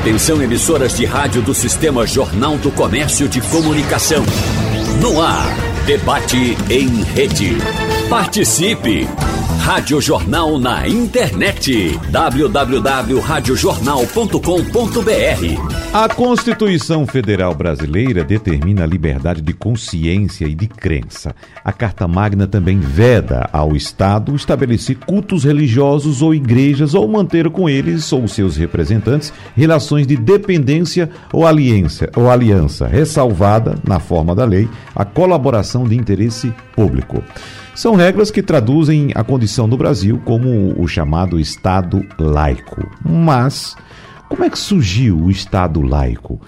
Atenção emissoras de rádio do Sistema Jornal do Comércio de Comunicação. No ar, debate em rede. Participe! Rádio Jornal na internet. www.radiojornal.com.br A Constituição Federal Brasileira determina a liberdade de consciência e de crença. A Carta Magna também veda ao Estado estabelecer cultos religiosos ou igrejas ou manter com eles ou seus representantes relações de dependência ou aliança, ou aliança ressalvada, na forma da lei, a colaboração de interesse público. São regras que traduzem a condição do Brasil como o chamado Estado laico. Mas como é que surgiu o Estado laico?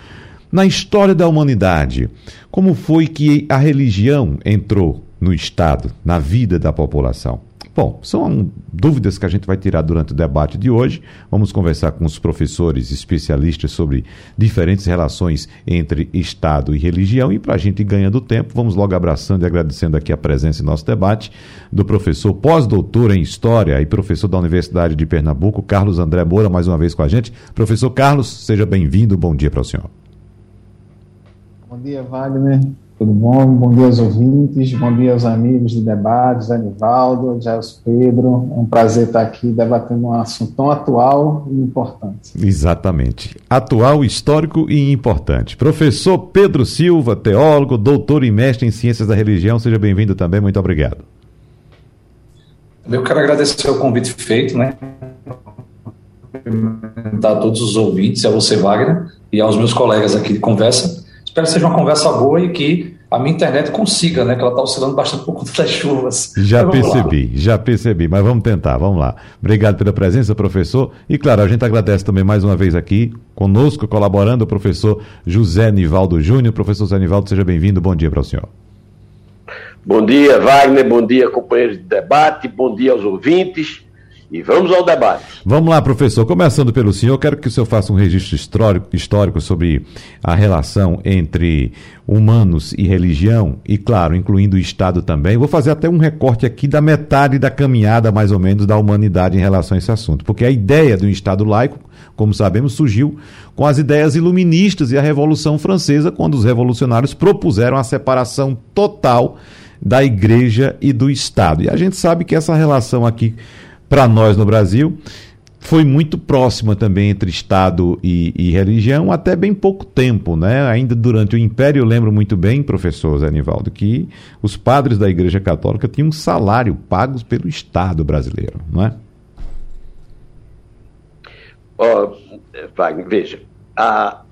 Na história da humanidade, como foi que a religião entrou no Estado, na vida da população? Bom, são dúvidas que a gente vai tirar durante o debate de hoje. Vamos conversar com os professores especialistas sobre diferentes relações entre Estado e religião. E para a gente ganhando tempo, vamos logo abraçando e agradecendo aqui a presença em nosso debate do professor pós-doutor em História e professor da Universidade de Pernambuco, Carlos André Moura, mais uma vez com a gente. Professor Carlos, seja bem-vindo. Bom dia para o senhor. Bom dia, Wagner. Tudo bom? Bom dia aos ouvintes, bom dia aos amigos de debates, Anivaldo, Jair Pedro. É um prazer estar aqui debatendo um assunto tão atual e importante. Exatamente. Atual, histórico e importante. Professor Pedro Silva, teólogo, doutor e mestre em Ciências da Religião, seja bem-vindo também, muito obrigado. Eu quero agradecer o convite feito, né? a todos os ouvintes, a você, Wagner, e aos meus colegas aqui de conversa Espero que seja uma conversa boa e que a minha internet consiga, né? Que ela está oscilando bastante por conta das chuvas. Já percebi, lá. já percebi, mas vamos tentar, vamos lá. Obrigado pela presença, professor. E claro, a gente agradece também mais uma vez aqui, conosco, colaborando, o professor José Nivaldo Júnior. Professor José Nivaldo, seja bem-vindo, bom dia para o senhor. Bom dia, Wagner, bom dia, companheiros de debate, bom dia aos ouvintes. E vamos ao debate. Vamos lá, professor. Começando pelo senhor, quero que o senhor faça um registro histórico, histórico sobre a relação entre humanos e religião, e claro, incluindo o Estado também. Vou fazer até um recorte aqui da metade da caminhada, mais ou menos, da humanidade em relação a esse assunto. Porque a ideia do Estado laico, como sabemos, surgiu com as ideias iluministas e a Revolução Francesa, quando os revolucionários propuseram a separação total da Igreja e do Estado. E a gente sabe que essa relação aqui para nós no Brasil, foi muito próxima também entre Estado e, e, religião até bem pouco tempo, né? Ainda durante o Império, eu lembro muito bem, professor Zé Nivaldo, que os padres da Igreja Católica tinham um salário pagos pelo Estado brasileiro, não é? Oh, Wagner, veja, a,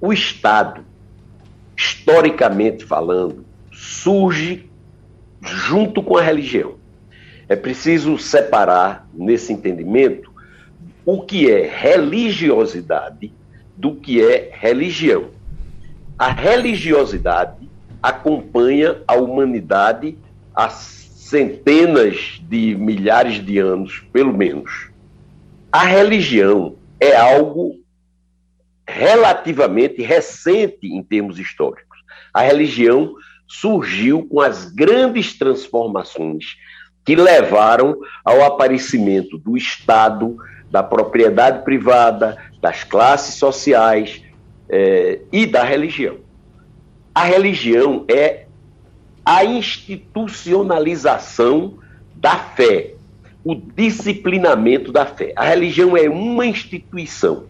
o Estado, historicamente falando, surge junto com a religião. É preciso separar nesse entendimento o que é religiosidade do que é religião. A religiosidade acompanha a humanidade há centenas de milhares de anos, pelo menos. A religião é algo relativamente recente em termos históricos. A religião surgiu com as grandes transformações que levaram ao aparecimento do Estado, da propriedade privada, das classes sociais eh, e da religião. A religião é a institucionalização da fé, o disciplinamento da fé. A religião é uma instituição.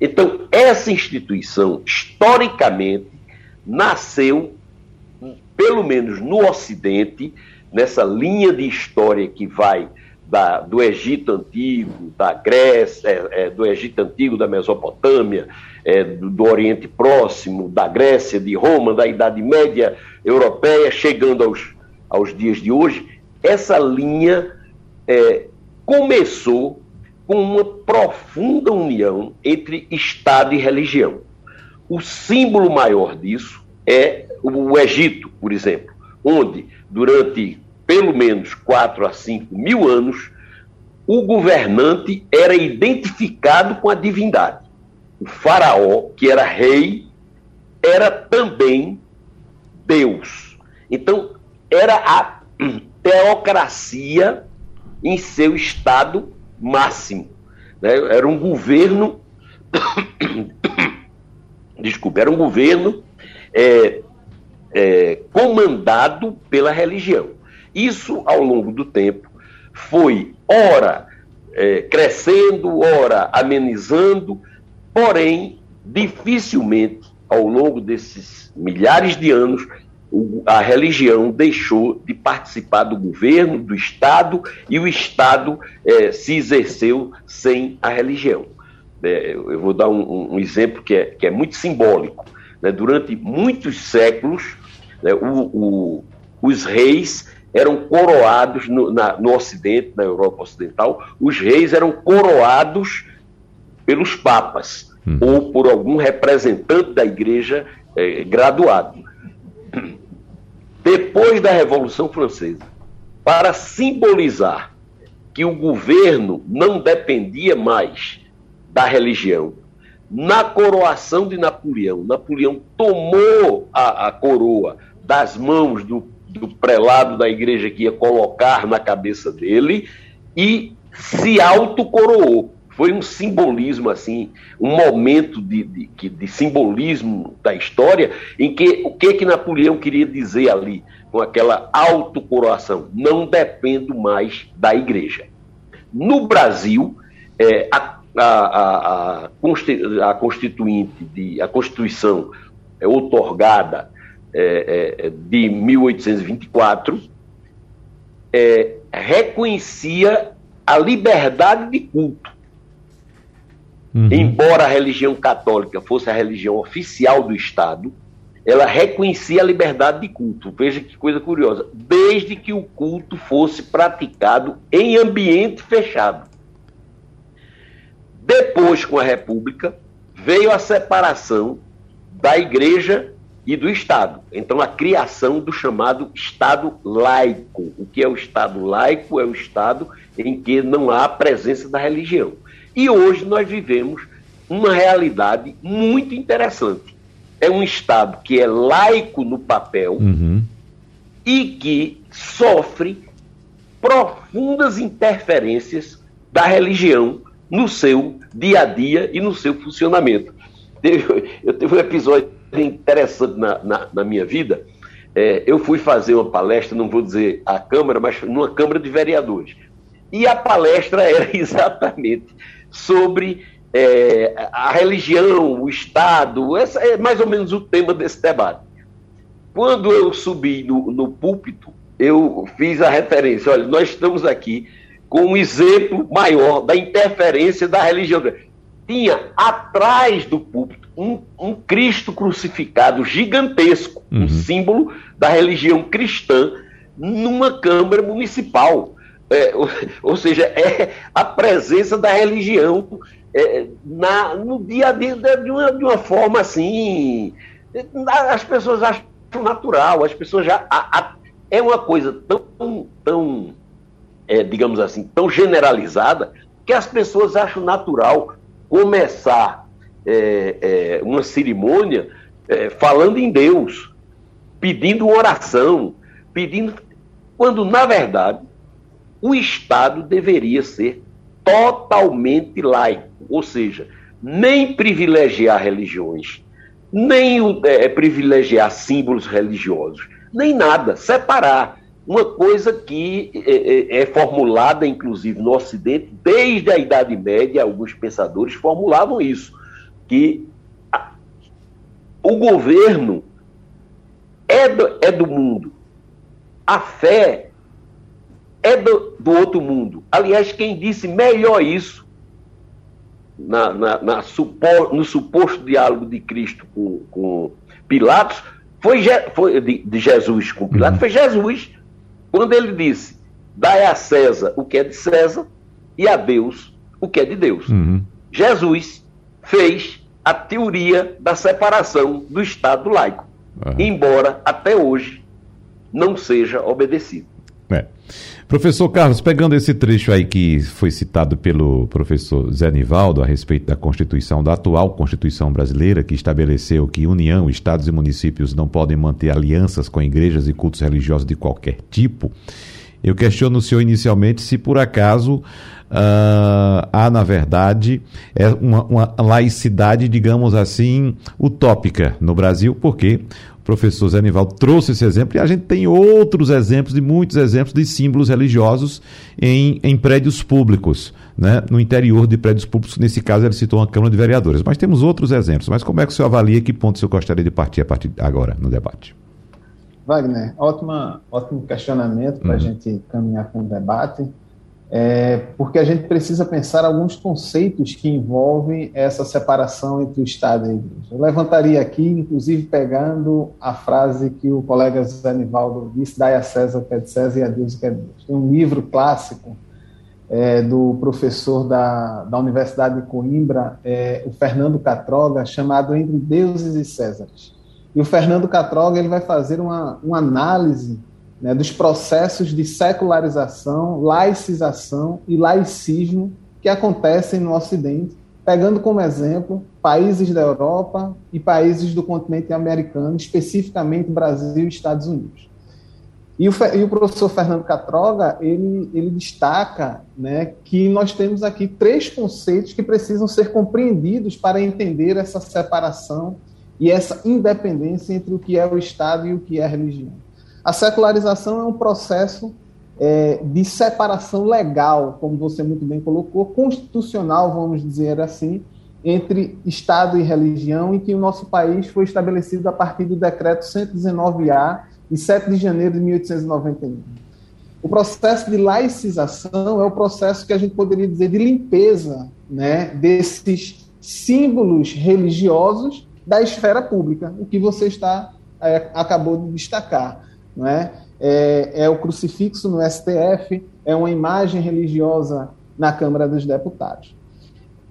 Então, essa instituição, historicamente, nasceu, pelo menos no Ocidente, nessa linha de história que vai da, do Egito Antigo, da Grécia, é, é, do Egito Antigo, da Mesopotâmia, é, do, do, Oriente Próximo, da Grécia, de Roma, da Idade Média Europeia, chegando aos, aos dias de hoje, essa linha é, começou com uma profunda união entre Estado e religião. O símbolo maior disso é o Egito, por exemplo, onde durante pelo menos 4 a 5 mil anos, o governante era identificado com a divindade. O faraó, que era rei, era também Deus. Então, era a teocracia em seu estado máximo. Né? Era um governo desculpa, era um governo é, é, comandado pela religião. Isso, ao longo do tempo, foi, ora, é, crescendo, ora, amenizando, porém, dificilmente, ao longo desses milhares de anos, a religião deixou de participar do governo, do Estado, e o Estado é, se exerceu sem a religião. É, eu vou dar um, um, exemplo que é, que é muito simbólico. Né? Durante muitos séculos, né, o, o, os reis eram coroados no, na, no Ocidente, na Europa Ocidental, os reis eram coroados pelos papas hum. ou por algum representante da igreja é, graduado. Depois da Revolução Francesa, para simbolizar que o governo não dependia mais da religião, na coroação de Napoleão, Napoleão tomou a, a coroa das mãos do, do prelado da igreja que ia colocar na cabeça dele e se autocoroou. Foi um simbolismo, assim, um momento de, de, de simbolismo da história em que o que, que Napoleão queria dizer ali com aquela autocoroação? Não dependo mais da igreja. No Brasil, é, a, a, a, a, constituinte, de, a Constituição é, otorgada é, é, de 1824 é, reconhecia a liberdade de culto. Uhum. Embora a religião católica fosse a religião oficial do Estado, ela reconhecia a liberdade de culto. Veja que coisa curiosa. Desde que o culto fosse praticado em ambiente fechado. Depois, com a República, veio a separação da igreja e do Estado. Então, a criação do chamado Estado laico. O que é o Estado laico? É o Estado em que não há presença da religião. E hoje nós vivemos uma realidade muito interessante. É um Estado que é laico no papel uhum. e que sofre profundas interferências da religião no seu dia a dia e no seu funcionamento. Eu tive um episódio interessante na, na, na minha vida. É, eu fui fazer uma palestra, não vou dizer a Câmara, mas numa Câmara de Vereadores. E a palestra era exatamente sobre é, a religião, o Estado, essa é mais ou menos o tema desse debate. Quando eu subi no, no púlpito, eu fiz a referência: olha, nós estamos aqui com um exemplo maior da interferência da religião. Tinha atrás do púlpito um, um Cristo crucificado gigantesco, uhum. um símbolo da religião cristã, numa Câmara Municipal. É, ou, ou, seja, é a presença da religião é, na, no dia a dia de uma, de uma forma assim. As pessoas acham natural, as pessoas já. A, a, é uma coisa tão, tão é, digamos assim, tão generalizada que as pessoas acham natural começar é, é, uma cerimônia é, falando em Deus, pedindo oração, pedindo. Quando, na verdade, o Estado deveria ser totalmente laico, ou seja, nem privilegiar religiões, nem é, privilegiar símbolos religiosos, nem nada, separar uma coisa que é, é, é, formulada, inclusive, no Ocidente, desde a Idade Média, alguns pensadores formulavam isso, que a, o governo é do, é do mundo, a fé é do, do outro mundo. Aliás, quem disse melhor isso na, na, na supor, no suposto diálogo de Cristo com, com Pilatos foi, foi de, de, Jesus com Pilatos, uhum. foi Jesus quando ele disse: dai a César o que é de César e a Deus o que é de Deus. Uhum. Jesus fez a teoria da separação do Estado laico, uhum. embora até hoje não seja obedecido. É. Professor Carlos, pegando esse trecho aí que foi citado pelo professor Zé Nivaldo a respeito da Constituição, da atual Constituição brasileira, que estabeleceu que União, Estados e municípios não podem manter alianças com igrejas e cultos religiosos de qualquer tipo. Eu questiono o senhor inicialmente se por acaso uh, há, na verdade, é uma, uma laicidade, digamos assim, utópica no Brasil, porque o professor Zé Nivaldo trouxe esse exemplo e a gente tem outros exemplos, e muitos exemplos de símbolos religiosos em, em prédios públicos, né? no interior de prédios públicos. Nesse caso, ele citou uma Câmara de Vereadores. Mas temos outros exemplos. Mas como é que o senhor avalia? Que ponto o senhor gostaria de partir a partir agora no debate? Wagner, ótima, ótimo questionamento para a uhum. gente caminhar com o debate, é, porque a gente precisa pensar alguns conceitos que envolvem essa separação entre o Estado e a Igreja. Eu levantaria aqui, inclusive, pegando a frase que o colega Zé Nivaldo disse, dai a César o que é de César e a Deus o que é de Deus. Tem um livro clássico é, do professor da, da Universidade de Coimbra, é, o Fernando Catroga, chamado Entre Deuses e Césares. E o Fernando Catroga ele vai fazer uma, uma análise né, dos processos de secularização, laicização e laicismo que acontecem no Ocidente, pegando como exemplo países da Europa e países do continente americano, especificamente Brasil e Estados Unidos. E o, e o professor Fernando Catroga, ele, ele destaca né, que nós temos aqui três conceitos que precisam ser compreendidos para entender essa separação e essa independência entre o que é o Estado e o que é a religião. A secularização é um processo é, de separação legal, como você muito bem colocou, constitucional, vamos dizer assim, entre Estado e religião, em que o nosso país foi estabelecido a partir do decreto 119A, de 7 de janeiro de 1891. O processo de laicização é o processo que a gente poderia dizer de limpeza né, desses símbolos religiosos da esfera pública, o que você está é, acabou de destacar, não é? é? É o crucifixo no STF, é uma imagem religiosa na Câmara dos Deputados.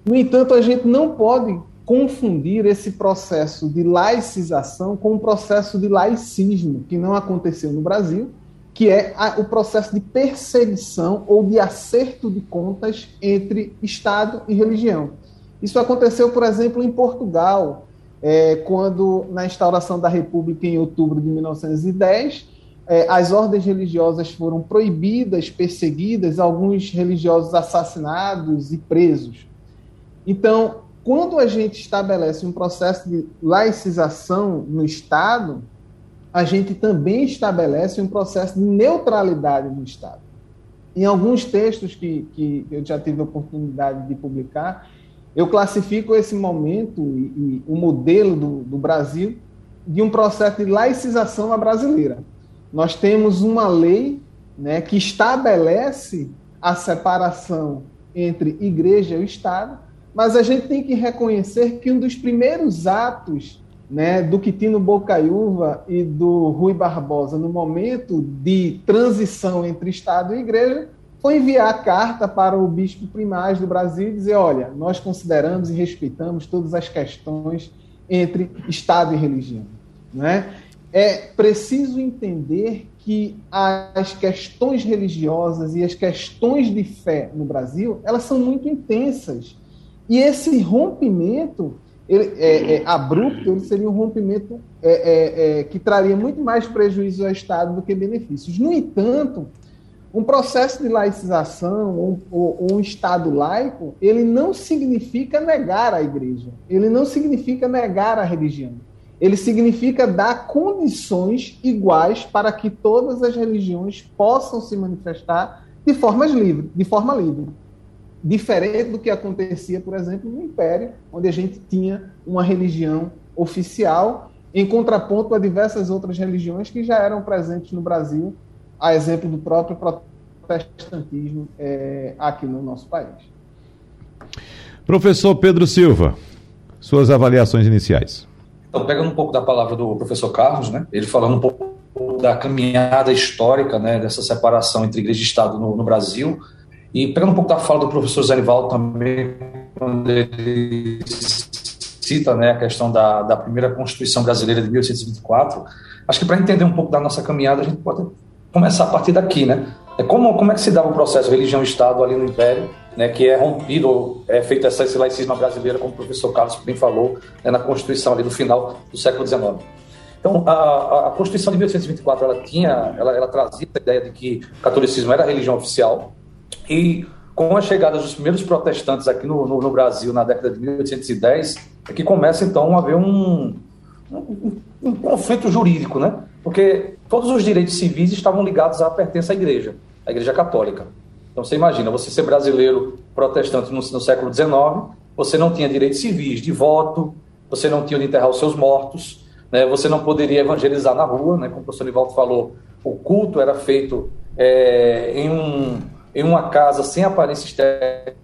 No entanto, a gente não pode confundir esse processo de laicização com o um processo de laicismo que não aconteceu no Brasil, que é a, o processo de perseguição ou de acerto de contas entre Estado e religião. Isso aconteceu, por exemplo, em Portugal, é, quando, na instauração da República em outubro de 1910, é, as ordens religiosas foram proibidas, perseguidas, alguns religiosos assassinados e presos. Então, quando a gente estabelece um processo de laicização no Estado, a gente também estabelece um processo de neutralidade no Estado. Em alguns textos que, que eu já tive a oportunidade de publicar, eu classifico esse momento e, e o modelo do, do, Brasil de um processo de laicização à brasileira. Nós temos uma lei né, que estabelece a separação entre igreja e Estado, mas a gente tem que reconhecer que um dos primeiros atos né, do Quitino Bocaiúva e do Rui Barbosa no momento de transição entre Estado e Igreja foi enviar carta para o bispo primaz do Brasil e dizer: olha, nós consideramos e respeitamos todas as questões entre Estado e religião. Não é? é preciso entender que as questões religiosas e as questões de fé no Brasil elas são muito intensas. E esse rompimento ele, é, é, abrupto ele seria um rompimento é, é, é que traria muito mais prejuízo ao Estado do que benefícios. No entanto, um processo de laicização ou, ou, um Estado laico, ele não significa negar a igreja, ele não significa negar a religião. Ele significa dar condições iguais para que todas as religiões possam se manifestar de, formas livre, de forma livre. Diferente do que acontecia, por exemplo, no Império, onde a gente tinha uma religião oficial em contraponto a diversas outras religiões que já eram presentes no Brasil a exemplo do próprio protestantismo é, aqui no nosso país. Professor Pedro Silva, suas avaliações iniciais. Então, pegando um pouco da palavra do professor Carlos, né, ele falando um pouco da caminhada histórica né, dessa separação entre igreja e Estado no, no Brasil, e pegando um pouco da fala do professor Zanival também, quando ele cita né, a questão da, da primeira Constituição Brasileira de 1824, acho que para entender um pouco da nossa caminhada, a gente pode começar a partir daqui, né? É como, como é que se dava o processo religião-Estado ali no Império, né, que é rompido, é feito essa, laicismo brasileiro, como o professor Carlos bem falou, né, na Constituição ali no final do século XIX. Então, a, a Constituição de 1824 ela tinha, ela, ela trazia a ideia de que o catolicismo era a religião oficial e com a chegada dos primeiros protestantes aqui no, no, no Brasil na década de 1810 é que começa então a haver um, um, um, conflito jurídico, né? Porque todos os direitos civis estavam ligados à pertença à igreja, à igreja católica. Então você imagina, você ser brasileiro protestante no, no século XIX, você não tinha direitos civis de voto, você não tinha onde enterrar os seus mortos, né? você não poderia evangelizar na rua, né? como o professor Nivaldo falou, o culto era feito é, em, um, em uma casa sem aparência externa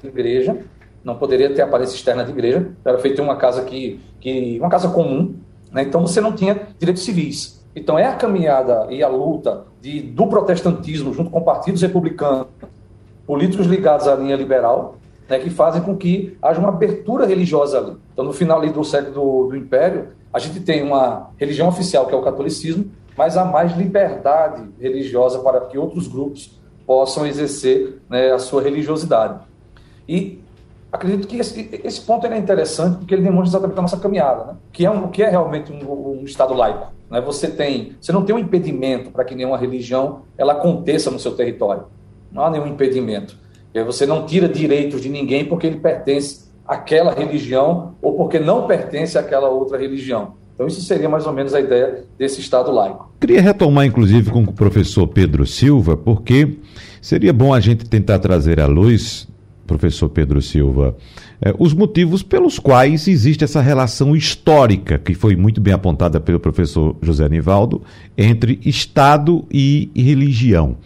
de igreja, não poderia ter aparência externa de igreja, era feito em uma casa que, que uma casa comum, né? então você não tinha direitos civis. Então é a caminhada e a luta de, do protestantismo junto com partidos republicanos, políticos ligados à linha liberal, né, que fazem com que haja uma abertura religiosa ali. Então, no final ali do século do, do Império, a gente tem uma religião oficial, que é o catolicismo, mas há mais liberdade religiosa para que outros grupos possam exercer né, a sua religiosidade. E acredito que esse, esse ponto é interessante porque ele demonstra exatamente a nossa caminhada, né? que é um que é realmente um, um Estado laico. Né? Você tem, você não tem um impedimento para que nenhuma religião ela aconteça no seu território. Não há nenhum impedimento. Você não tira direitos de ninguém porque ele pertence àquela religião ou porque não pertence àquela outra religião. Então, isso seria mais ou menos a ideia desse Estado laico. Queria retomar, inclusive, com o professor Pedro Silva, porque seria bom a gente tentar trazer à luz, professor Pedro Silva, eh, os motivos pelos quais existe essa relação histórica, que foi muito bem apontada pelo professor José Anivaldo, entre Estado e religião.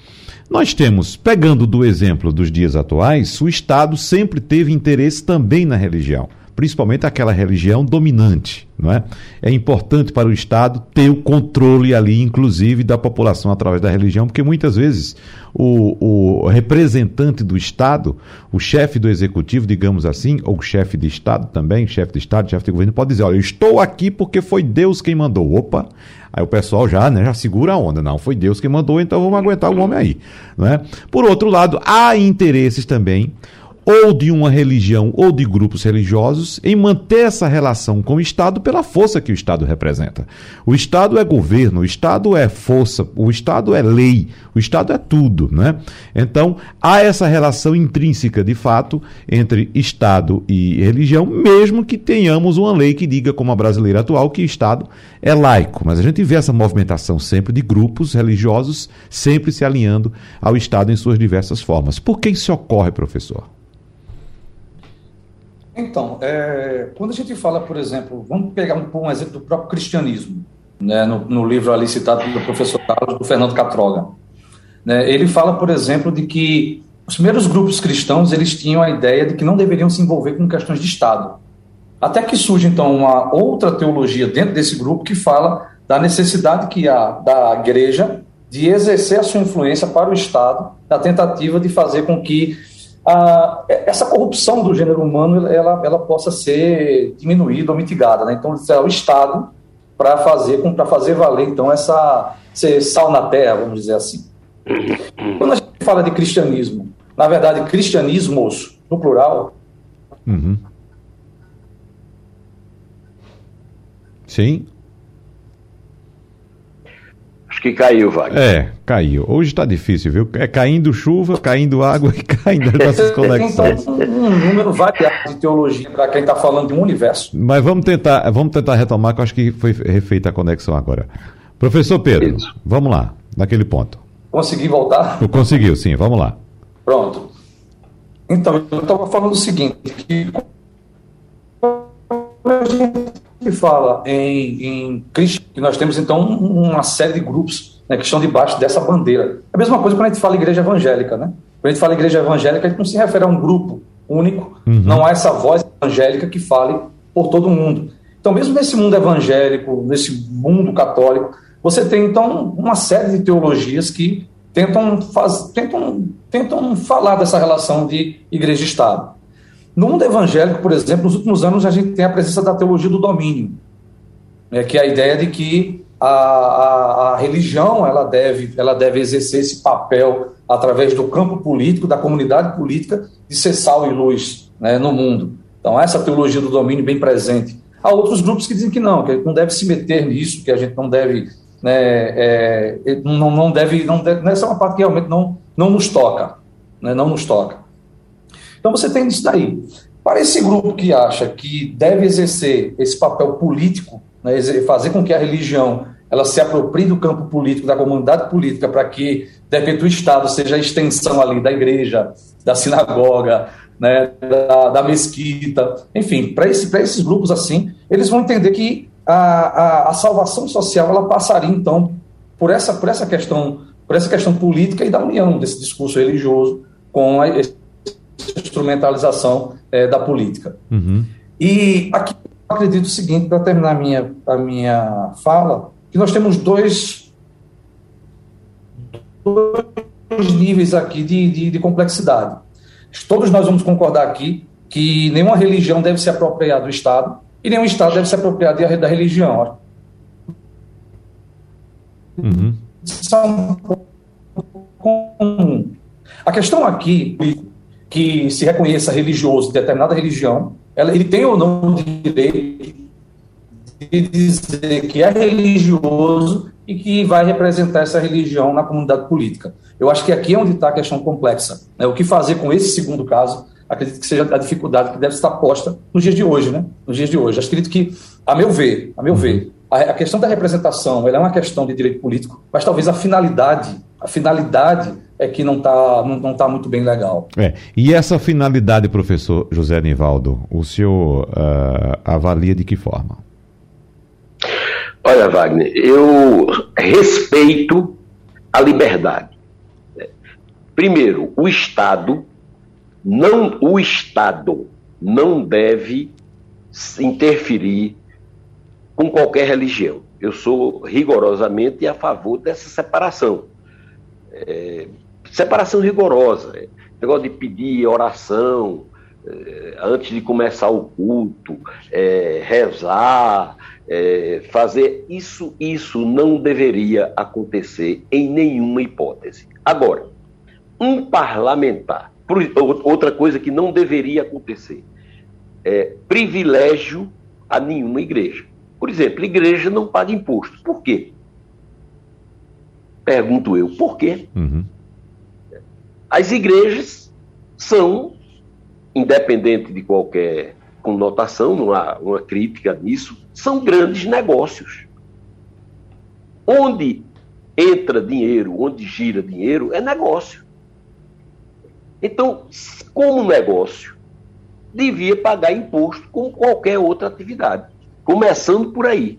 Nós temos, pegando do exemplo dos dias atuais, o Estado sempre teve interesse também na religião, principalmente aquela religião dominante. Não é? é importante para o Estado ter o controle ali, inclusive, da população através da religião, porque muitas vezes o, o representante do Estado, o chefe do executivo, digamos assim, ou chefe de Estado também, chefe de Estado, chefe de governo, pode dizer: olha, eu estou aqui porque foi Deus quem mandou. Opa! Aí o pessoal já, né, já segura a onda. Não, foi Deus quem mandou, então vamos aguentar o homem aí. Né? Por outro lado, há interesses também ou de uma religião ou de grupos religiosos em manter essa relação com o Estado pela força que o Estado representa. O Estado é governo, o Estado é força, o Estado é lei, o Estado é tudo, né? Então, há essa relação intrínseca, de fato, entre Estado e religião, mesmo que tenhamos uma lei que diga, como a brasileira atual, que o Estado é laico. Mas a gente vê essa movimentação sempre de grupos religiosos sempre se alinhando ao Estado em suas diversas formas. Por que isso ocorre, professor? Então, é, quando a gente fala, por exemplo, vamos pegar um, um exemplo do próprio cristianismo, né, no, no, livro ali citado pelo professor Carlos, do Fernando Catroga. Né, ele fala, por exemplo, de que os primeiros grupos cristãos eles tinham a ideia de que não deveriam se envolver com questões de Estado. Até que surge, então, uma outra teologia dentro desse grupo que fala da necessidade que há da igreja de exercer a sua influência para o Estado, na tentativa de fazer com que a, essa corrupção do gênero humano ela, ela possa ser diminuída ou mitigada. Né? Então, é o Estado para fazer para fazer valer então essa ser sal na terra, vamos dizer assim. Quando a gente fala de cristianismo, na verdade, cristianismos no plural. Uhum. Sim. Que caiu, Wagner. É, caiu. Hoje está difícil, viu? É caindo chuva, caindo água e caindo as nossas conexões. Então, um número variado de teologia para quem está falando de um universo. Mas vamos tentar, vamos tentar retomar, que eu acho que foi refeita a conexão agora. Professor Pedro, Isso. vamos lá, naquele ponto. Consegui voltar? Conseguiu, sim, vamos lá. Pronto. Então, eu estava falando o seguinte, que a gente que fala em, em Cristo, que nós temos então uma série de grupos né, que estão debaixo dessa bandeira. É a mesma coisa quando a gente fala igreja evangélica, né? Quando a gente fala igreja evangélica, a gente não se refere a um grupo único, uhum. não há essa voz evangélica que fale por todo mundo. Então, mesmo nesse mundo evangélico, nesse mundo católico, você tem então uma série de teologias que tentam, faz, tentam, tentam falar dessa relação de igreja e Estado. No mundo evangélico, por exemplo, nos últimos anos a gente tem a presença da teologia do domínio, né, que é a ideia de que a, a, a, religião ela deve, ela deve exercer esse papel através do campo político, da comunidade política, de ser sal e luz né, no mundo. Então, essa teologia do domínio bem presente. Há outros grupos que dizem que não, que não deve se meter nisso, que a gente não deve, né, é, não, não deve, não deve, essa é uma parte que realmente não, não nos toca, né, não nos toca. Então você tem isso daí. Para esse grupo que acha que deve exercer esse papel político, né, fazer com que a religião ela se aproprie do campo político, da comunidade política, para que, de repente, o Estado seja a extensão ali da igreja, da sinagoga, né, da, da mesquita, enfim, para esse, esses grupos assim, eles vão entender que a, a, a, salvação social ela passaria então por essa, por essa questão, por essa questão política e da união desse discurso religioso com a instrumentalização é, da política. Uhum. E aqui eu acredito o seguinte, para terminar a minha, a minha fala, que nós temos dois, dois níveis aqui de, de, de complexidade. Todos nós vamos concordar aqui que nenhuma religião deve se apropriar do Estado e nenhum Estado deve se apropriar da religião. Uhum. São comum. A questão aqui, que se reconheça religioso de determinada religião, ela, ele tem ou não o direito de dizer que é religioso e que vai representar essa religião na comunidade política. Eu acho que aqui é onde está a questão complexa. Né? O que fazer com esse segundo caso, acredito que seja a dificuldade que deve estar posta nos dias de hoje, né? Nos dias de hoje. Acredito que, a meu ver, a meu ver, a, a questão da representação é uma questão de direito político, mas talvez a finalidade, a finalidade é que não está não, não tá muito bem legal. É. E essa finalidade, professor José Nivaldo, o senhor uh, avalia de que forma? Olha, Wagner, eu respeito a liberdade. Primeiro, o Estado não o Estado não deve interferir com qualquer religião. Eu sou rigorosamente a favor dessa separação. É, separação rigorosa. É, negócio de pedir oração é, antes de começar o culto, é, rezar, é, fazer isso, isso não deveria acontecer em nenhuma hipótese. Agora, um parlamentar, outra coisa que não deveria acontecer, é privilégio a nenhuma igreja. Por exemplo, igreja não paga imposto. Por quê? Pergunto eu, por quê? Uhum. As igrejas são, independente de qualquer conotação, não há uma crítica nisso, são grandes negócios. Onde entra dinheiro, onde gira dinheiro, é negócio. Então, como negócio, devia pagar imposto como qualquer outra atividade, começando por aí.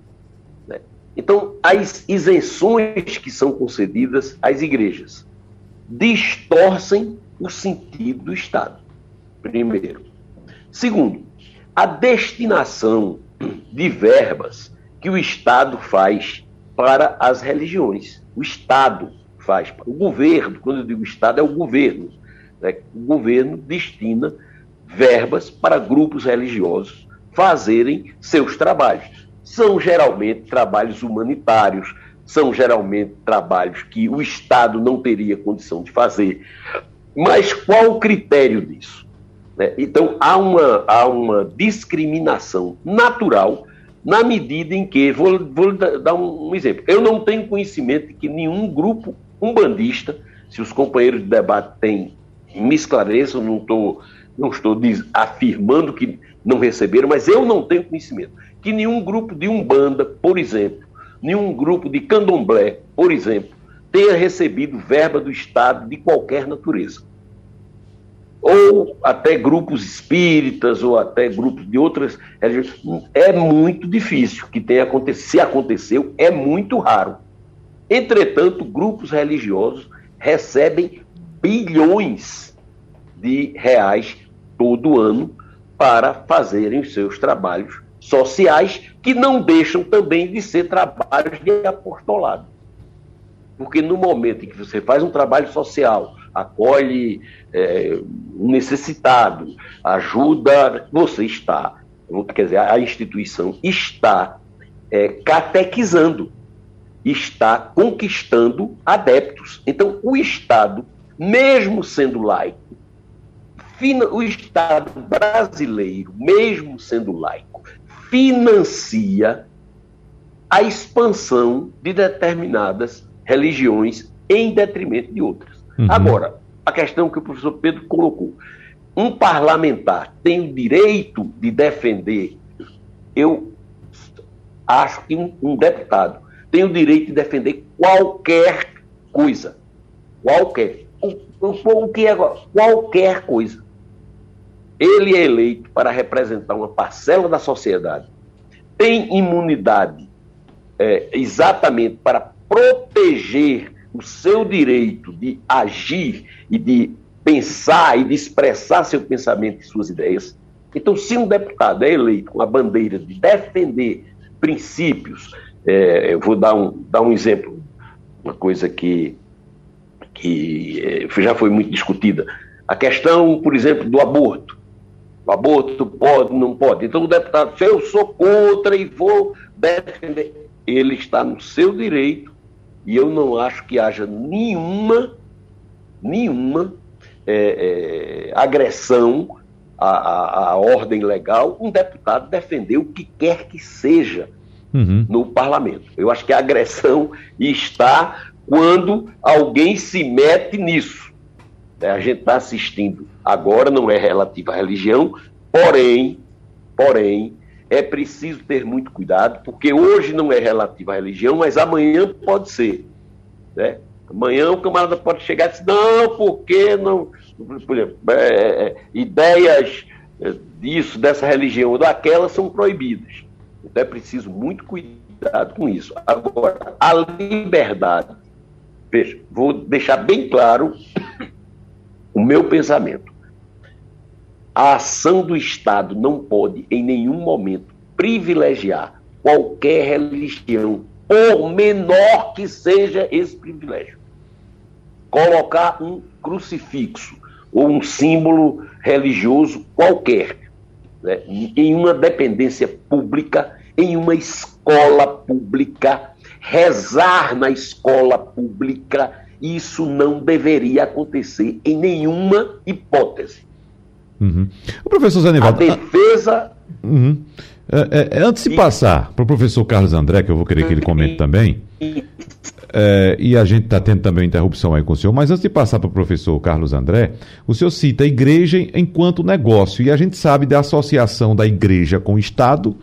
Né? Então, as isenções que são concedidas às igrejas distorcem o sentido do Estado, primeiro. Segundo, a destinação de verbas que o Estado faz para as religiões. O Estado faz, o governo, quando eu digo Estado, é o governo. Né? O governo destina verbas para grupos religiosos fazerem seus trabalhos. São geralmente trabalhos humanitários, são geralmente trabalhos que o Estado não teria condição de fazer. Mas qual o critério disso? Né? Então, há uma, há uma discriminação natural na medida em que, vou, vou dar um, exemplo, eu não tenho conhecimento de que nenhum grupo umbandista, se os companheiros de debate têm, me esclareçam, não, tô, não estou diz, afirmando que não receberam, mas eu não tenho conhecimento, que nenhum grupo de umbanda, por exemplo, nenhum grupo de candomblé, por exemplo, tenha recebido verba do Estado de qualquer natureza ou até grupos espíritas, ou até grupos de outras religiões, é muito difícil que tenha acontecido. Se aconteceu, é muito raro. Entretanto, grupos religiosos recebem bilhões de reais todo ano para fazerem os seus trabalhos sociais, que não deixam também de ser trabalhos de apostolado. Porque no momento em que você faz um trabalho social, acolhe é, necessitado, ajuda, você está, quer dizer, a instituição está é, catequizando, está conquistando adeptos. Então, o Estado, mesmo sendo laico, o Estado brasileiro, mesmo sendo laico, financia a expansão de determinadas religiões em detrimento de outras. Uhum. Agora, a questão que o professor Pedro colocou: um parlamentar tem o direito de defender, eu acho que um, um deputado tem o direito de defender qualquer coisa. Qualquer. O, o, o que é qualquer coisa. Ele é eleito para representar uma parcela da sociedade, tem imunidade é, exatamente para proteger o seu direito de agir e de pensar e de expressar seu pensamento e suas ideias. Então, se um deputado é eleito com a bandeira de defender princípios, é, eu vou dar um, dar um exemplo, uma coisa que, que é, já foi muito discutida. A questão, por exemplo, do aborto. O aborto pode, não pode. Então, o deputado, se eu sou contra e vou defender, ele está no seu direito e eu não acho que haja nenhuma, nenhuma é, é, agressão à, à, à, ordem legal um deputado defender o que quer que seja uhum. no parlamento. Eu acho que a agressão está quando alguém se mete nisso. É, a gente está assistindo agora, não é relativo à religião, porém, porém, é preciso ter muito cuidado, porque hoje não é relativo à religião, mas amanhã pode ser. Né? Amanhã o camarada pode chegar e dizer, não, porque não. Por exemplo, é, é, é, ideias é, disso, dessa religião ou daquela são proibidas. Então é preciso muito cuidado com isso. Agora, a liberdade, veja, vou deixar bem claro o meu pensamento. A ação do Estado não pode, em nenhum momento, privilegiar qualquer religião, por menor que seja esse privilégio. Colocar um crucifixo ou um símbolo religioso qualquer né, em uma dependência pública, em uma escola pública, rezar na escola pública, isso não deveria acontecer em nenhuma hipótese. Uhum. O professor Zanivaldo... A defesa... Uhum. É, é, antes de passar para o professor Carlos André, que eu vou querer que ele comente também, é, e a gente está tendo também interrupção aí com o senhor, mas antes de passar para o professor Carlos André, o senhor cita a igreja enquanto negócio, e a gente sabe da associação da igreja com o Estado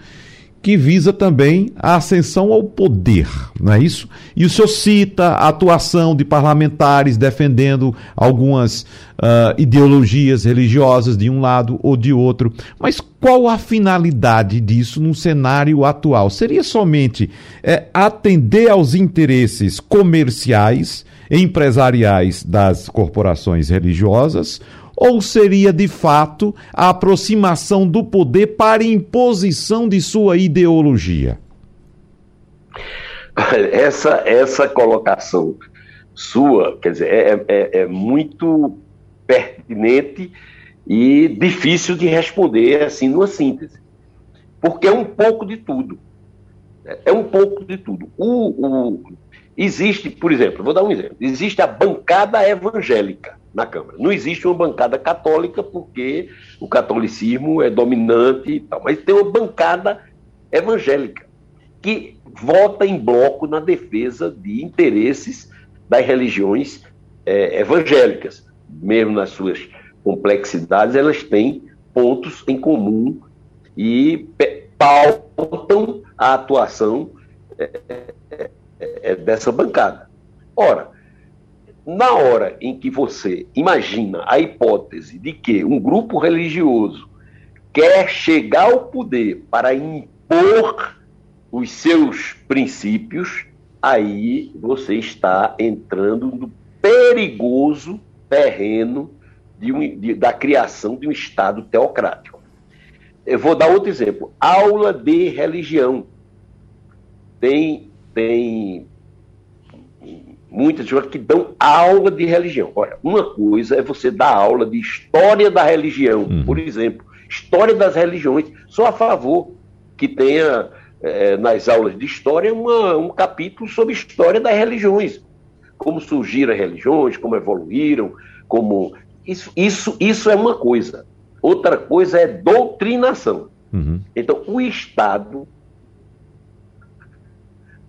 que visa também a ascensão ao poder, não é isso? E o senhor cita a atuação de parlamentares defendendo algumas uh, ideologias religiosas de um lado ou de outro, mas qual a finalidade disso no cenário atual? Seria somente é, atender aos interesses comerciais, empresariais das corporações religiosas ou seria de fato a aproximação do poder para imposição de sua ideologia? Essa, essa colocação sua, quer dizer, é, é, é muito pertinente e difícil de responder assim numa síntese, porque é um pouco de tudo. É um pouco de tudo. O, o, existe, por exemplo, vou dar um exemplo: existe a bancada evangélica na Câmara. Não existe uma bancada católica porque o catolicismo é dominante e tal, mas tem uma bancada evangélica que vota em bloco na defesa de interesses das religiões é, evangélicas. Mesmo nas suas complexidades, elas têm pontos em comum e pautam a atuação é, é, é dessa bancada. Ora, na hora em que você imagina a hipótese de que um grupo religioso quer chegar ao poder para impor os seus princípios, aí você está entrando no perigoso terreno de um, de, da criação de um Estado teocrático. Eu vou dar outro exemplo. Aula de religião. Tem, tem muitas pessoas que dão aula de religião. Olha, uma coisa é você dar aula de história da religião, uhum. por exemplo, história das religiões. Sou a favor que tenha é, nas aulas de história uma, um capítulo sobre história das religiões, como surgiram as religiões, como evoluíram, como isso, isso, isso é uma coisa. Outra coisa é doutrinação. Uhum. Então, o Estado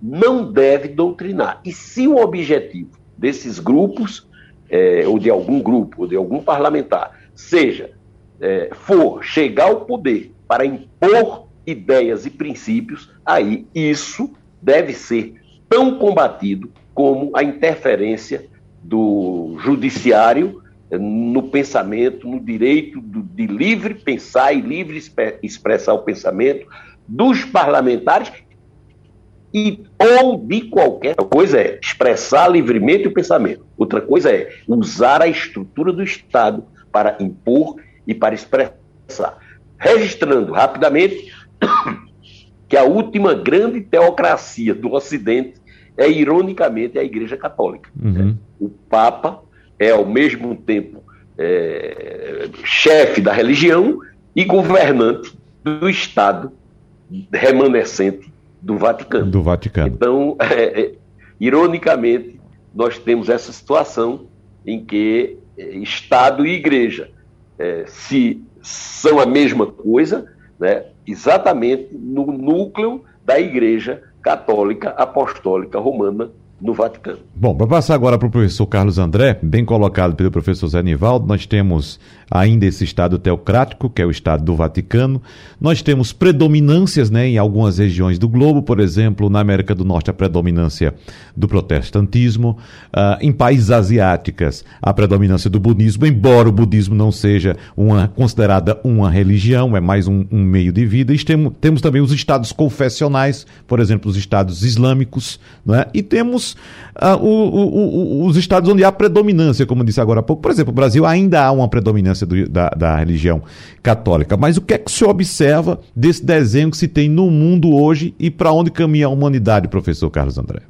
não deve doutrinar. E se o objetivo desses grupos, é, ou de algum grupo, ou de algum parlamentar, seja, é, for chegar ao poder para impor ideias e princípios, aí isso deve ser tão combatido como a interferência do judiciário no pensamento, no direito de livre pensar e livre expressar o pensamento dos parlamentares e ou de qualquer coisa é expressar livremente o pensamento. Outra coisa é usar a estrutura do Estado para impor e para expressar. Registrando rapidamente que a última grande teocracia do Ocidente é, ironicamente, a Igreja Católica. Uhum. O Papa é, ao mesmo tempo, é, chefe da religião e governante do Estado remanescente do Vaticano. Do Vaticano. Então, é, é, ironicamente, nós temos essa situação em que é, Estado e Igreja é, se são a mesma coisa, né, exatamente no núcleo da Igreja Católica Apostólica Romana no Vaticano. Bom, para passar agora para o professor Carlos André, bem colocado pelo professor Zé Nivaldo, nós temos ainda esse Estado teocrático, que é o Estado do Vaticano. Nós temos predominâncias né, em algumas regiões do globo, por exemplo, na América do Norte, a predominância do protestantismo. Uh, em países asiáticos, a predominância do budismo, embora o budismo não seja uma, considerada uma religião, é mais um, um meio de vida. E temos, temos também os estados confessionais, por exemplo, os estados islâmicos, né? e temos uh, o, o, o, os estados onde há predominância, como disse agora há pouco. Por exemplo, o Brasil ainda há uma predominância do, da, da religião católica. Mas o que é que se observa desse desenho que se tem no mundo hoje e para onde caminha a humanidade, professor Carlos André?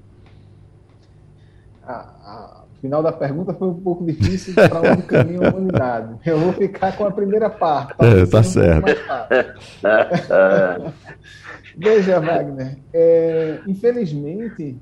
O final da pergunta foi um pouco difícil para onde caminha a humanidade. Eu vou ficar com a primeira parte. É, tá certo. Veja, Wagner, é, infelizmente,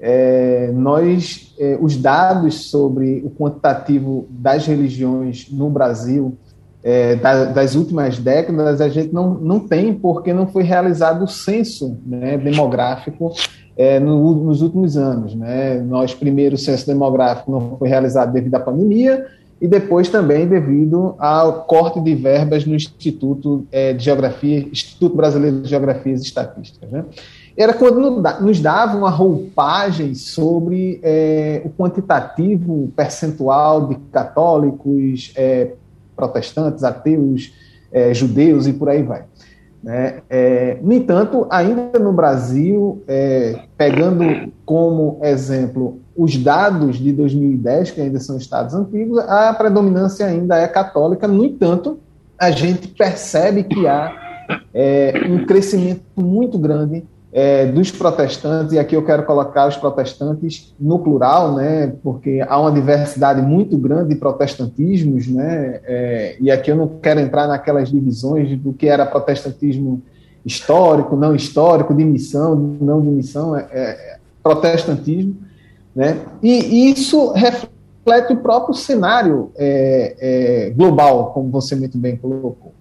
é, nós, é, os dados sobre o quantitativo das religiões no Brasil é, da, das últimas décadas a gente não, não tem porque não foi realizado o censo né, demográfico é, no, nos últimos anos. Né? Nós, primeiro, o censo demográfico não foi realizado devido à pandemia e depois também devido ao corte de verbas no Instituto é, de Geografia, Instituto Brasileiro de Geografia e Estatísticas. Né? Era quando nos dava uma roupagem sobre é, o quantitativo percentual de católicos, é, protestantes, ateus, é, judeus e por aí vai. Né? É, no entanto, ainda no Brasil, é, pegando como exemplo os dados de 2010, que ainda são estados antigos, a predominância ainda é católica, no entanto, a gente percebe que há é, um crescimento muito grande é, dos protestantes, e aqui eu quero colocar os protestantes no plural, né, porque há uma diversidade muito grande de protestantismos, né, é, e aqui eu não quero entrar naquelas divisões do que era protestantismo histórico, não histórico, de missão, não de missão, é, é protestantismo, né, e isso reflete o próprio cenário é, é, global, como você muito bem colocou.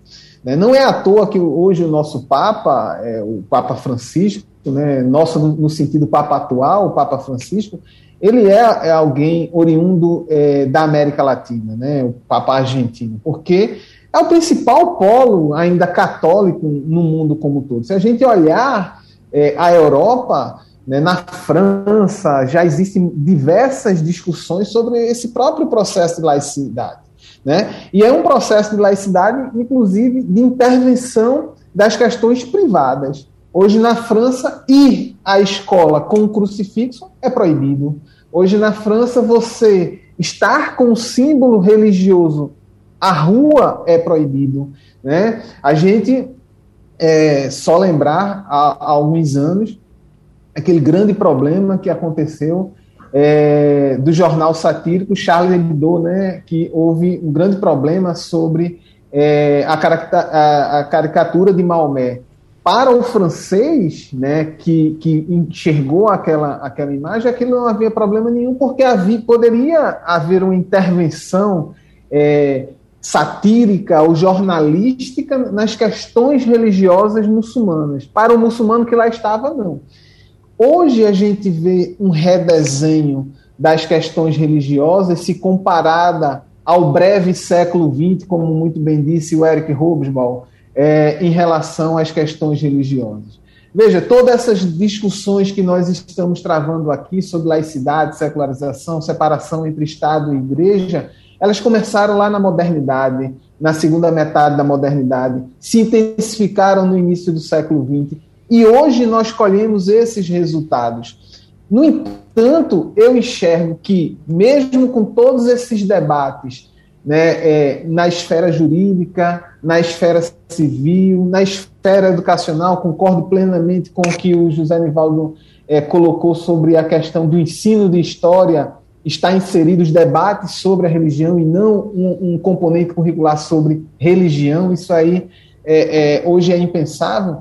Né? Não é à toa que hoje o nosso Papa, é, o Papa Francisco, né, nosso no, sentido Papa atual, o Papa Francisco, ele é, é alguém oriundo é, da América Latina, né, o Papa argentino, porque é o principal polo ainda católico no mundo como todo. Se a gente olhar é, a Europa, né, na França, já existem diversas discussões sobre esse próprio processo de laicidade. Né? E é um processo de laicidade, inclusive, de intervenção das questões privadas. Hoje, na França, ir à escola com um crucifixo é proibido. Hoje, na França, você estar com um símbolo religioso à rua é proibido. Né? A gente, é, só lembrar, há, há alguns anos, aquele grande problema que aconteceu é, do jornal satírico Charles Hebdo, né, que houve um grande problema sobre é, a, a, a, caricatura de Maomé. Para o francês, né, que, que enxergou aquela, aquela imagem, aquilo não havia problema nenhum, porque havia, poderia haver uma intervenção é, satírica ou jornalística nas questões religiosas muçulmanas. Para o muçulmano que lá estava, não. Hoje a gente vê um redesenho das questões religiosas se comparada ao breve século XX, como muito bem disse o Eric Hobsbawm, é, em relação às questões religiosas. Veja, todas essas discussões que nós estamos travando aqui sobre laicidade, secularização, separação entre Estado e Igreja, elas começaram lá na modernidade, na segunda metade da modernidade, se intensificaram no início do século XX, e hoje nós colhemos esses resultados. No entanto, eu enxergo que, mesmo com todos esses debates né, é, na esfera jurídica, na esfera civil, na esfera educacional, concordo plenamente com o que o José Nivaldo é, colocou sobre a questão do ensino de história está inserido os debates sobre a religião e não um, um componente curricular sobre religião, isso aí é, é, hoje é impensável.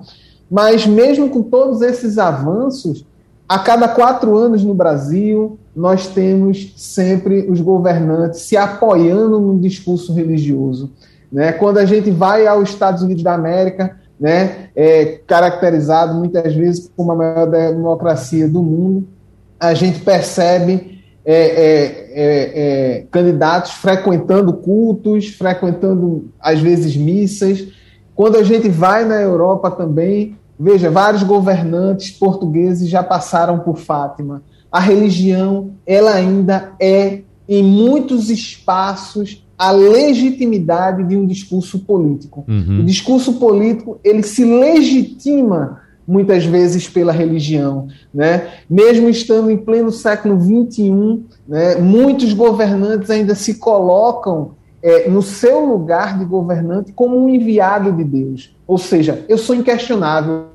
Mas mesmo com todos esses avanços, a cada quatro anos no Brasil, nós temos sempre os governantes se apoiando no discurso religioso. Né? Quando a gente vai aos Estados Unidos da América, né, é caracterizado muitas vezes como a maior democracia do mundo, a gente percebe é, é, é, é, candidatos frequentando cultos, frequentando, às vezes, missas. Quando a gente vai na Europa também, veja, vários governantes portugueses já passaram por Fátima. A religião, ela ainda é, em muitos espaços, a legitimidade de um discurso político. Uhum. O discurso político, ele se legitima muitas vezes pela religião. Né? Mesmo estando em pleno século XXI, né, muitos governantes ainda se colocam é, no seu lugar de governante como um enviado de Deus. Ou seja, eu sou inquestionável,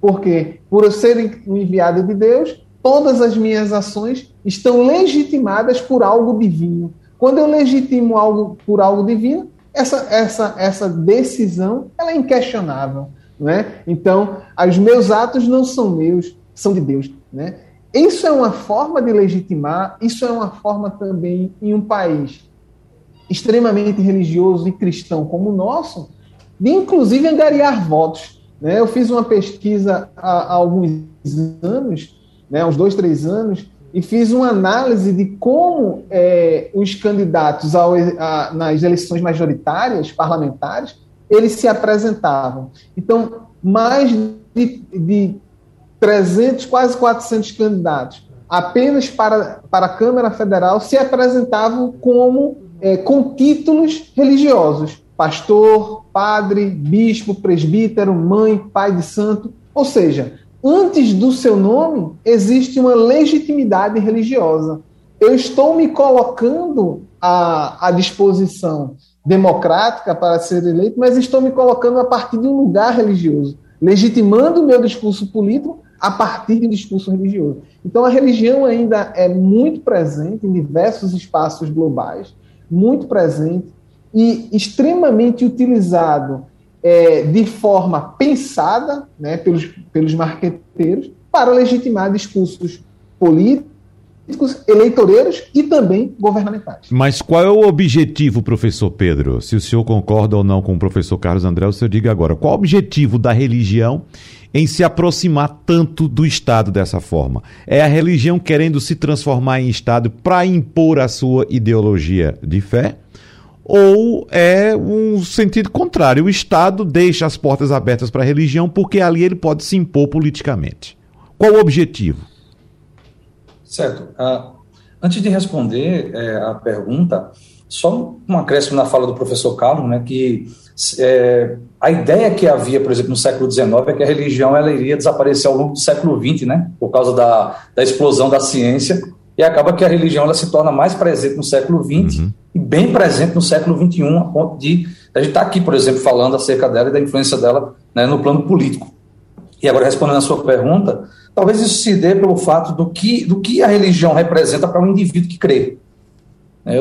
porque por eu ser um enviado de Deus, todas as minhas ações estão legitimadas por algo divino. Quando eu legitimo algo por algo divino, essa, essa, essa decisão ela é inquestionável. Né? Então, os meus atos não são meus, são de Deus. Né? Isso é uma forma de legitimar, isso é uma forma também em um país extremamente religioso e cristão como o nosso, de inclusive angariar votos. Né? Eu fiz uma pesquisa há, há alguns anos, né, uns dois, três anos, e fiz uma análise de como é, os candidatos ao, a, nas eleições majoritárias parlamentares eles se apresentavam. Então, mais de, de 300, quase 400 candidatos, apenas para, para a Câmara Federal, se apresentavam como é, com títulos religiosos: pastor, padre, bispo, presbítero, mãe, pai de santo. Ou seja, antes do seu nome existe uma legitimidade religiosa. Eu estou me colocando à, à disposição democrática para ser eleito, mas estou me colocando a partir de um lugar religioso, legitimando o meu discurso político a partir de um discurso religioso. Então, a religião ainda é muito presente em diversos espaços globais, muito presente e extremamente utilizado é, de forma pensada né, pelos, pelos marqueteiros para legitimar discursos políticos eleitoreiros e também governamentais. Mas qual é o objetivo, professor Pedro? Se o senhor concorda ou não com o professor Carlos André, o senhor diga agora. Qual é o objetivo da religião em se aproximar tanto do Estado dessa forma? É a religião querendo se transformar em Estado para impor a sua ideologia de fé? Ou é um sentido contrário? O Estado deixa as portas abertas para a religião porque ali ele pode se impor politicamente. Qual o objetivo? Certo. Uh, antes de responder é, a pergunta, só um acréscimo na fala do professor Carlos, né, que é, a ideia que havia, por exemplo, no século XIX é que a religião ela iria desaparecer ao longo do século XX, né, por causa da, da explosão da ciência, e acaba que a religião ela se torna mais presente no século XX uhum. e bem presente no século XXI, a ponto de a gente estar tá aqui, por exemplo, falando acerca dela e da influência dela né, no plano político. E agora, respondendo a sua pergunta, talvez isso se dê pelo fato do que, do que a religião representa para um indivíduo que crê. É,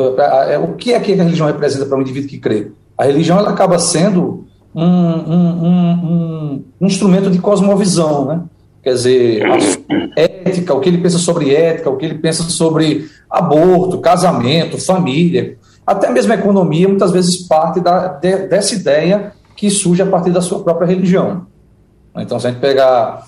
é, o que é que a religião representa para um indivíduo que crê? A religião ela acaba sendo um, um, um, um instrumento de cosmovisão, né? Quer dizer, ética, o que ele pensa sobre ética, o que ele pensa sobre aborto, casamento, família. até mesmo a economia muitas vezes parte da, de, dessa ideia que surge a partir da sua própria religião. Então, se a gente pegar,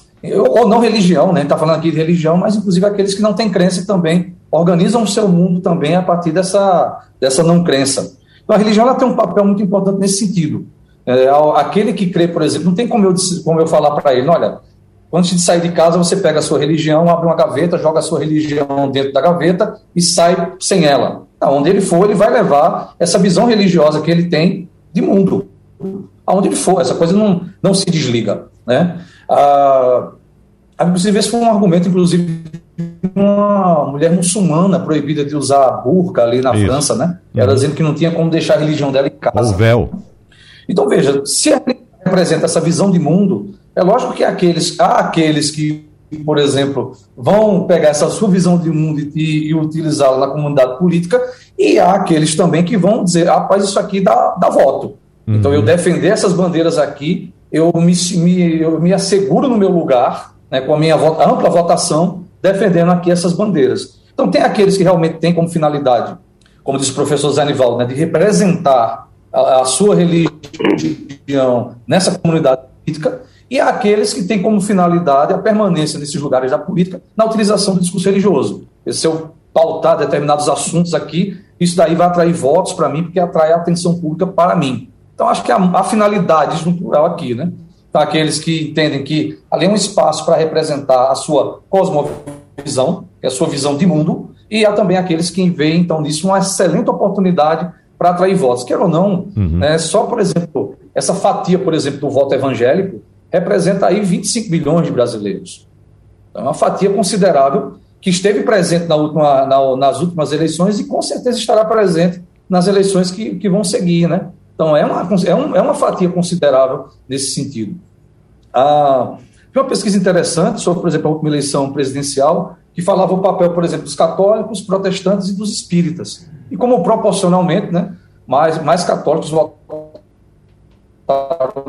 ou não religião, né, a gente está falando aqui de religião, mas inclusive aqueles que não têm crença também organizam o seu mundo também a partir dessa, dessa não crença. Então, a religião ela tem um papel muito importante nesse sentido. É, aquele que crê, por exemplo, não tem como eu, como eu falar para ele, olha, antes de sair de casa, você pega a sua religião, abre uma gaveta, joga a sua religião dentro da gaveta e sai sem ela. Aonde ele for, ele vai levar essa visão religiosa que ele tem de mundo. Aonde ele for, essa coisa não, não se desliga. Né? Ah, inclusive, esse foi um argumento, inclusive, uma mulher muçulmana proibida de usar burca ali na Isso. França, né? Ela uhum. dizendo que não tinha como deixar a religião dela em casa. O véu. Então, veja, se a representa essa visão de mundo, é lógico que aqueles, há aqueles que, por exemplo, vão pegar essa sua visão de mundo e, e utilizá-la na comunidade política, e há aqueles também que vão dizer, rapaz, isso aqui dá, dá voto. Uhum. Então, eu defender essas bandeiras aqui, eu me, me, eu me asseguro no meu lugar, né, com a minha ampla votação, defendendo aqui essas bandeiras. Então, tem aqueles que realmente têm como finalidade, como disse o professor Zanival, né, de representar a, a sua religião nessa comunidade política, e aqueles que têm como finalidade a permanência nesses lugares da política na utilização do discurso religioso. Se eu pautar determinados assuntos aqui, isso daí vai atrair votos para mim, porque atrai a atenção pública para mim. Então, acho que a, a finalidade, no plural aqui, né? Então, aqueles que entendem que ali é um espaço para representar a sua cosmovisão, que é a sua visão de mundo, e há também aqueles que veem, então, nisso uma excelente oportunidade para atrair votos. Quer ou não, uhum. né, só, por exemplo, essa fatia, por exemplo, do voto evangélico, representa aí 25 milhões de brasileiros. Então, é uma fatia considerável que esteve presente na última, na, nas últimas eleições e com certeza estará presente nas eleições que, que vão seguir, né? Então, é uma, é, um, é uma fatia considerável nesse sentido. Ah, uma pesquisa interessante sobre, por exemplo, a última eleição presidencial, que falava o papel, por exemplo, dos católicos, protestantes e dos espíritas. E como proporcionalmente, né, mais, mais católicos votaram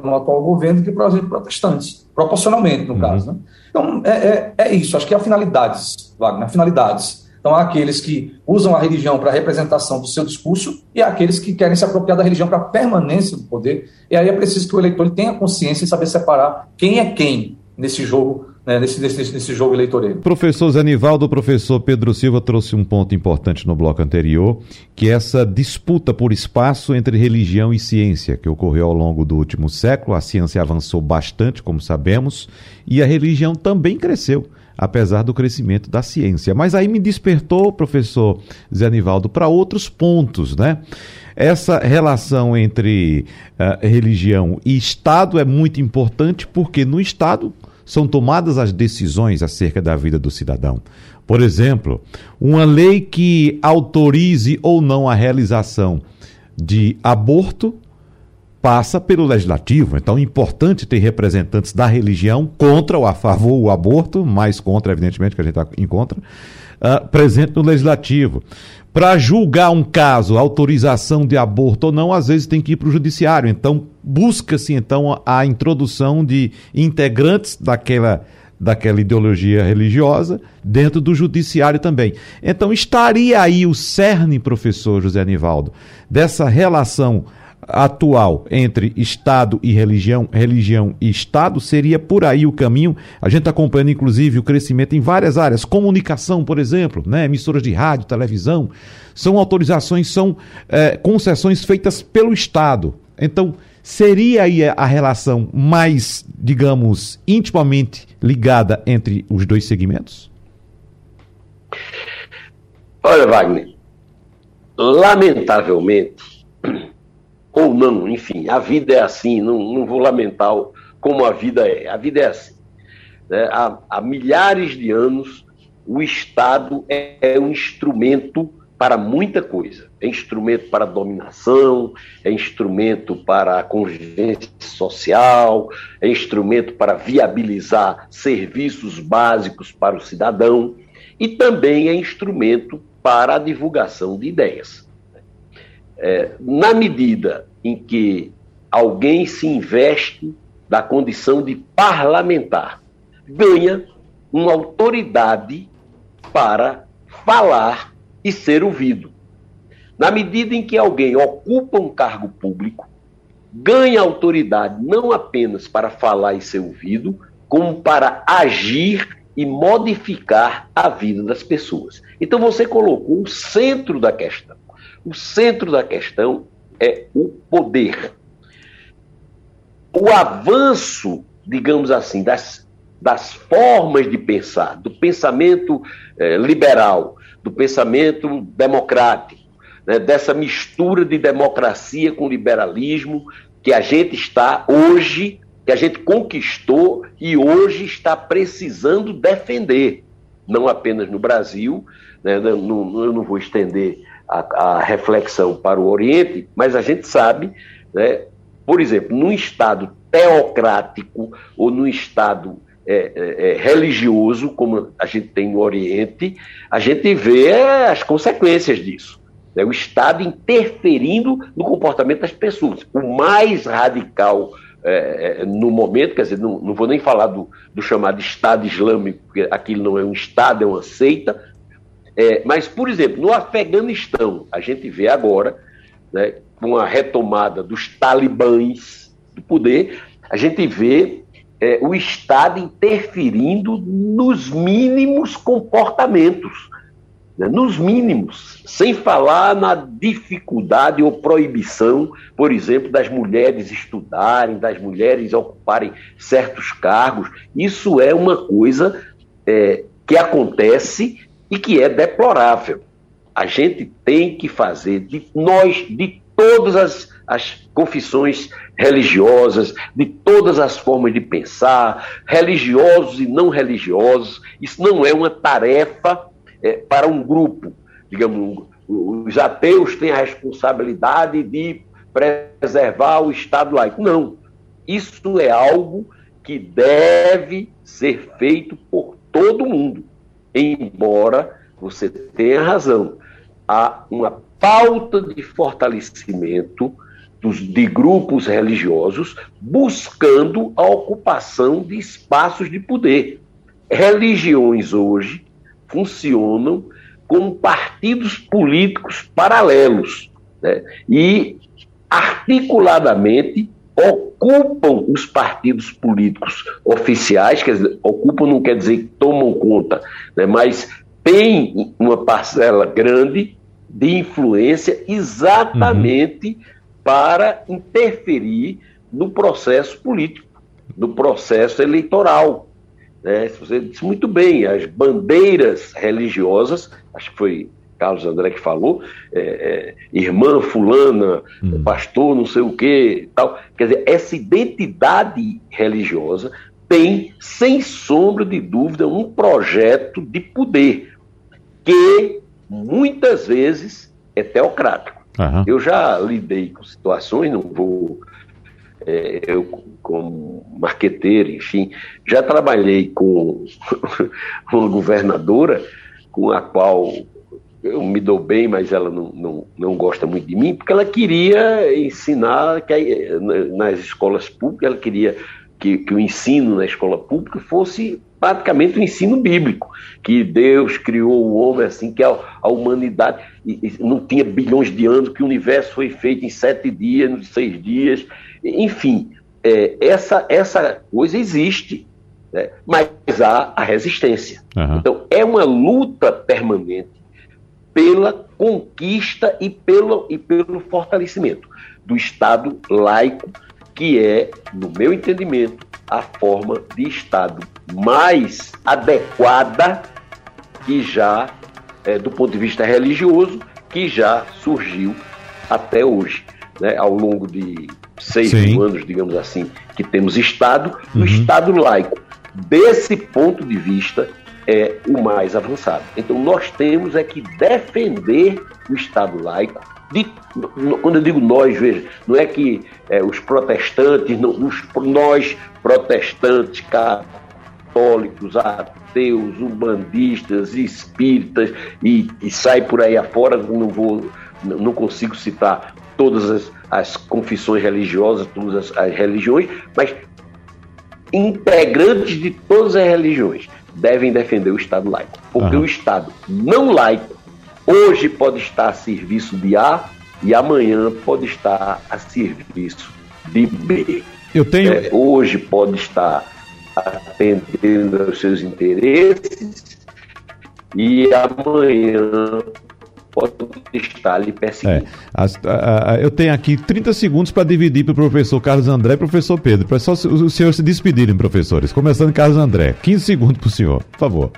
no atual governo do que, por exemplo, protestantes, proporcionalmente, no uhum. caso. Né? Então, é, é, é, isso, acho que há finalidades, Wagner, finalidades. Então, há aqueles que usam a religião para a representação do seu discurso e há aqueles que querem se apropriar da religião para a permanência do poder. E aí é preciso que o eleitor tenha consciência e saber separar quem é quem nesse jogo né, nesse, nesse, nesse jogo eleitoreiro. Professor Zanivaldo, professor Pedro Silva trouxe um ponto importante no bloco anterior, que é essa disputa por espaço entre religião e ciência, que ocorreu ao longo do último século. A ciência avançou bastante, como sabemos, e a religião também cresceu apesar do crescimento da ciência. Mas aí me despertou, professor Zé Anivaldo, para outros pontos, né? Essa relação entre uh, religião e Estado é muito importante porque no Estado são tomadas as decisões acerca da vida do cidadão. Por exemplo, uma lei que autorize ou não a realização de aborto passa pelo legislativo. Então, é importante ter representantes da religião contra ou a favor do aborto, mais contra, evidentemente, que a gente está em contra, uh, presente no legislativo. Para julgar um caso, autorização de aborto ou não, às vezes tem que ir para o judiciário. Então, busca-se então a introdução de integrantes daquela daquela ideologia religiosa dentro do judiciário também. Então estaria aí o cerne, professor José Anivaldo, dessa relação atual entre Estado e religião, religião e Estado, seria por aí o caminho. A gente está acompanhando, inclusive, o crescimento em várias áreas. Comunicação, por exemplo, né? emissoras de rádio, televisão. São autorizações, são é, concessões feitas pelo Estado. Então, seria aí a relação mais, digamos, intimamente ligada entre os dois segmentos? Olha, Wagner, lamentavelmente, ou não, enfim, a vida é assim, não, não vou lamentar como a vida é, a vida é assim. Né? Há, há milhares de anos, o Estado é um instrumento para muita coisa. É instrumento para dominação, é instrumento para a convivência social, é instrumento para viabilizar serviços básicos para o cidadão e também é instrumento para a divulgação de ideias. É, na medida em que alguém se investe da condição de parlamentar, ganha uma autoridade para falar e ser ouvido. Na medida em que alguém ocupa um cargo público, ganha autoridade não apenas para falar e ser ouvido, como para agir e modificar a vida das pessoas. Então você colocou o centro da questão. O centro da questão é o poder. O avanço, digamos assim, das, das formas de pensar, do pensamento eh, liberal, do pensamento democrático, né, dessa mistura de democracia com liberalismo que a gente está hoje, que a gente conquistou e hoje está precisando defender, não apenas no Brasil, né, eu não vou estender a, a, reflexão para o Oriente, mas a gente sabe, né, por exemplo, num Estado teocrático ou num Estado é, é, é, religioso, como a gente tem no Oriente, a gente vê as consequências disso. Né? O Estado interferindo no comportamento das pessoas. O mais radical é, é, no momento, quer dizer, não, não vou nem falar do, do, chamado Estado Islâmico, porque aquilo não é um Estado, é uma seita. É, mas, por exemplo, no Afeganistão, a gente vê agora, né, com a retomada dos talibãs do poder, a gente vê é, o Estado interferindo nos mínimos comportamentos né, nos mínimos, sem falar na dificuldade ou proibição, por exemplo, das mulheres estudarem, das mulheres ocuparem certos cargos. Isso é uma coisa é, que acontece e que é deplorável. A gente tem que fazer de nós, de todas as, as confissões religiosas, de todas as formas de pensar, religiosos e não religiosos. Isso não é uma tarefa é, para um grupo. Digamos, os ateus têm a responsabilidade de preservar o Estado laico. Não. Isso é algo que deve ser feito por todo mundo. Embora você tenha razão, há uma pauta de fortalecimento dos, de grupos religiosos buscando a ocupação de espaços de poder. Religiões hoje funcionam como partidos políticos paralelos né? e articuladamente ocupam os partidos políticos oficiais, quer dizer, ocupam não quer dizer que tomam conta, né? mas tem uma parcela grande de influência exatamente uhum. para interferir no processo político, no processo eleitoral. Né? Você disse muito bem, as bandeiras religiosas, acho que foi Carlos André que falou, é, é, irmã fulana, hum. pastor não sei o que, tal. Quer dizer, essa identidade religiosa tem, sem sombra de dúvida, um projeto de poder que muitas vezes é teocrático. Uhum. Eu já lidei com situações, não vou é, eu, como marqueteiro, enfim, já trabalhei com uma governadora com a qual eu me dou bem, mas ela não, não, não gosta muito de mim, porque ela queria ensinar que nas escolas públicas, ela queria que, que o ensino na escola pública fosse praticamente o um ensino bíblico, que Deus criou o homem assim, que a, a humanidade e, e não tinha bilhões de anos, que o universo foi feito em sete dias, em seis dias, enfim, é, essa, essa coisa existe, né? mas há a resistência. Uhum. Então, é uma luta permanente pela conquista e pelo, e pelo fortalecimento do Estado laico, que é, no meu entendimento, a forma de Estado mais adequada que já, é, do ponto de vista religioso, que já surgiu até hoje, né, ao longo de seis Sim. anos, digamos assim, que temos Estado, uhum. o Estado laico, desse ponto de vista, é o mais avançado. Então, nós temos é que defender o Estado laico. De, quando eu digo nós, veja, não é que é, os protestantes, não, os, nós protestantes, católicos, ateus, umbandistas, espíritas, e, e sai por aí afora, não vou, não consigo citar todas as, as confissões religiosas, todas as, as religiões, mas integrantes de todas as religiões devem defender o Estado laico. Porque uhum. o Estado não laico hoje pode estar a serviço de A e amanhã pode estar a serviço de B. Eu tenho. É, hoje pode estar atendendo aos seus interesses e amanhã pode estar lhe perseguindo. É, as, a, a, eu tenho aqui 30 segundos para dividir para o professor Carlos André e professor Pedro, para só os senhores se despedirem, professores. Começando Carlos André. 15 segundos para o senhor, por favor.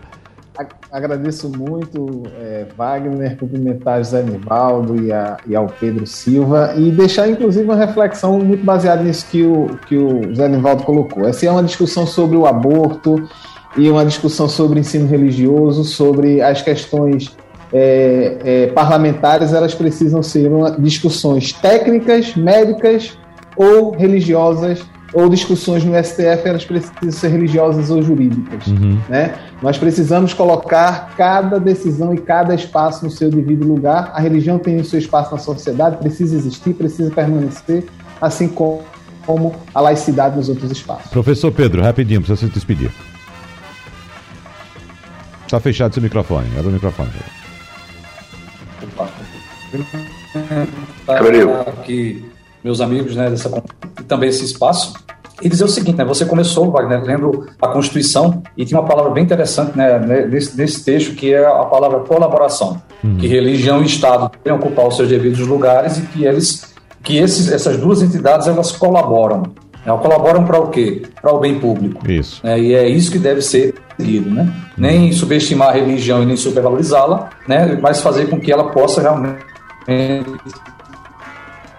Agradeço muito, é, Wagner, cumprimentar José Nivaldo e, a, e, ao Pedro Silva e deixar, inclusive, uma reflexão muito baseada nisso que o, que o José Nivaldo colocou. Essa é uma discussão sobre o aborto e uma discussão sobre ensino religioso, sobre as questões é, é, parlamentares, elas precisam ser discussões técnicas, médicas ou religiosas ou discussões no STF elas precisam ser religiosas ou jurídicas. Uhum. Né? Nós precisamos colocar cada decisão e cada espaço no seu devido lugar. A religião tem o seu espaço na sociedade, precisa existir, precisa permanecer, assim como, como a laicidade nos outros espaços. Professor Pedro, rapidinho, precisa se despedir. Está fechado seu microfone. Abre o microfone. Opa. Abriu. Aqui, meus amigos, né, dessa e também esse espaço e dizer o seguinte, né? Você começou, Wagner, lendo a Constituição e tinha uma palavra bem interessante, né, nesse, nesse texto que é a palavra colaboração, uhum. que religião e Estado devem ocupar os seus devidos lugares e que eles, que esses, essas duas entidades elas colaboram. Né? Colaboram para o quê? Para o bem público. Isso. Né? E é isso que deve ser seguido, né? Uhum. Nem subestimar a religião e nem supervalorizá-la, né? Mas fazer com que ela possa realmente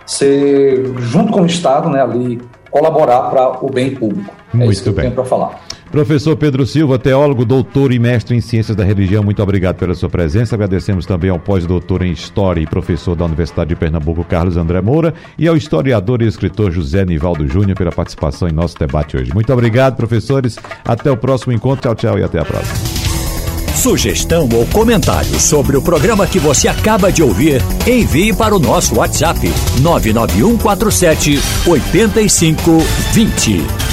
ser junto com o Estado, né, ali colaborar para o bem público. É muito isso que bem. eu tenho para falar. Professor Pedro Silva, teólogo, doutor e mestre em ciências da religião, muito obrigado pela sua presença. Agradecemos também ao pós-doutor em História e professor da Universidade de Pernambuco, Carlos André Moura, e ao historiador e escritor José Nivaldo Júnior pela participação em nosso debate hoje. Muito obrigado, professores. Até o próximo encontro. Tchau, tchau e até a próxima. Sugestão ou comentário sobre o programa que você acaba de ouvir, envie para o nosso WhatsApp 99147 8520.